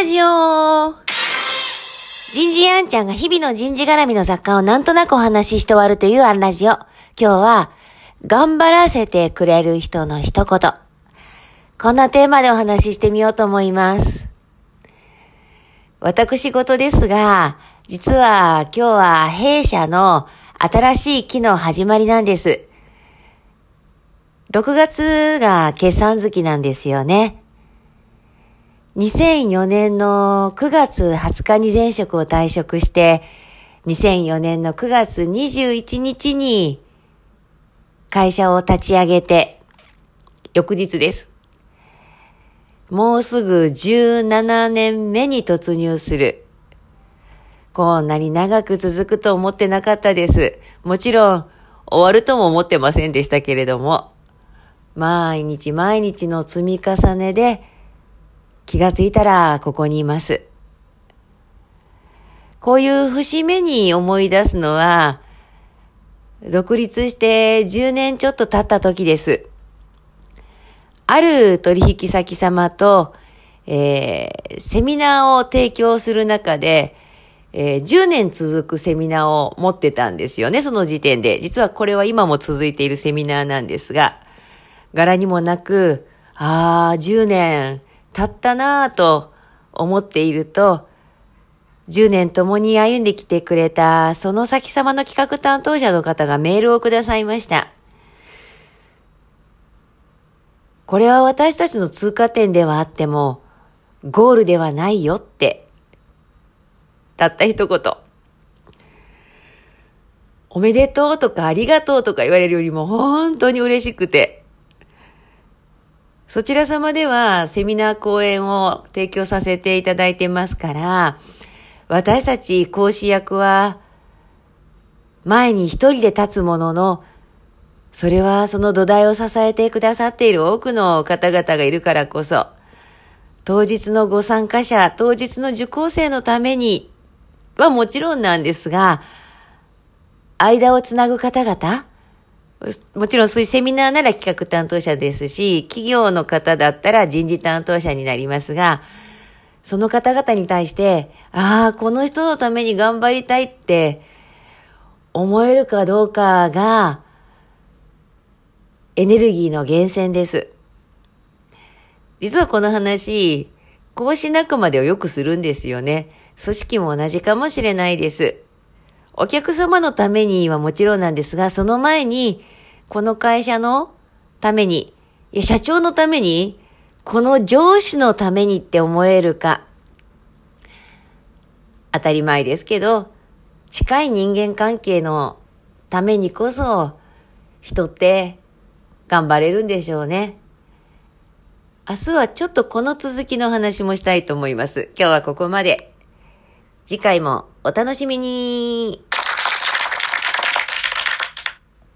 ラジオ人事アンちゃんが日々の人事絡みの雑貨をなんとなくお話しして終わるというアンラジオ。今日は、頑張らせてくれる人の一言。こんなテーマでお話ししてみようと思います。私事ですが、実は今日は弊社の新しい機能始まりなんです。6月が決算月なんですよね。2004年の9月20日に前職を退職して、2004年の9月21日に会社を立ち上げて、翌日です。もうすぐ17年目に突入する。こんなに長く続くと思ってなかったです。もちろん、終わるとも思ってませんでしたけれども、毎日毎日の積み重ねで、気がついたらここにいます。こういう節目に思い出すのは、独立して10年ちょっと経った時です。ある取引先様と、えー、セミナーを提供する中で、えー、10年続くセミナーを持ってたんですよね、その時点で。実はこれは今も続いているセミナーなんですが、柄にもなく、ああ、10年経ったなぁと思っていると、10年共に歩んできてくれた、その先様の企画担当者の方がメールをくださいました。これは私たちの通過点ではあっても、ゴールではないよって、たった一言。おめでとうとかありがとうとか言われるよりも本当に嬉しくて、そちら様ではセミナー講演を提供させていただいてますから、私たち講師役は前に一人で立つものの、それはその土台を支えてくださっている多くの方々がいるからこそ、当日のご参加者、当日の受講生のためにはもちろんなんですが、間をつなぐ方々、もちろんそういうセミナーなら企画担当者ですし、企業の方だったら人事担当者になりますが、その方々に対して、ああ、この人のために頑張りたいって思えるかどうかが、エネルギーの源泉です。実はこの話、講師仲間でをよくするんですよね。組織も同じかもしれないです。お客様のためにはもちろんなんですが、その前に、この会社のために、いや、社長のために、この上司のためにって思えるか。当たり前ですけど、近い人間関係のためにこそ、人って頑張れるんでしょうね。明日はちょっとこの続きの話もしたいと思います。今日はここまで。次回もお楽しみに。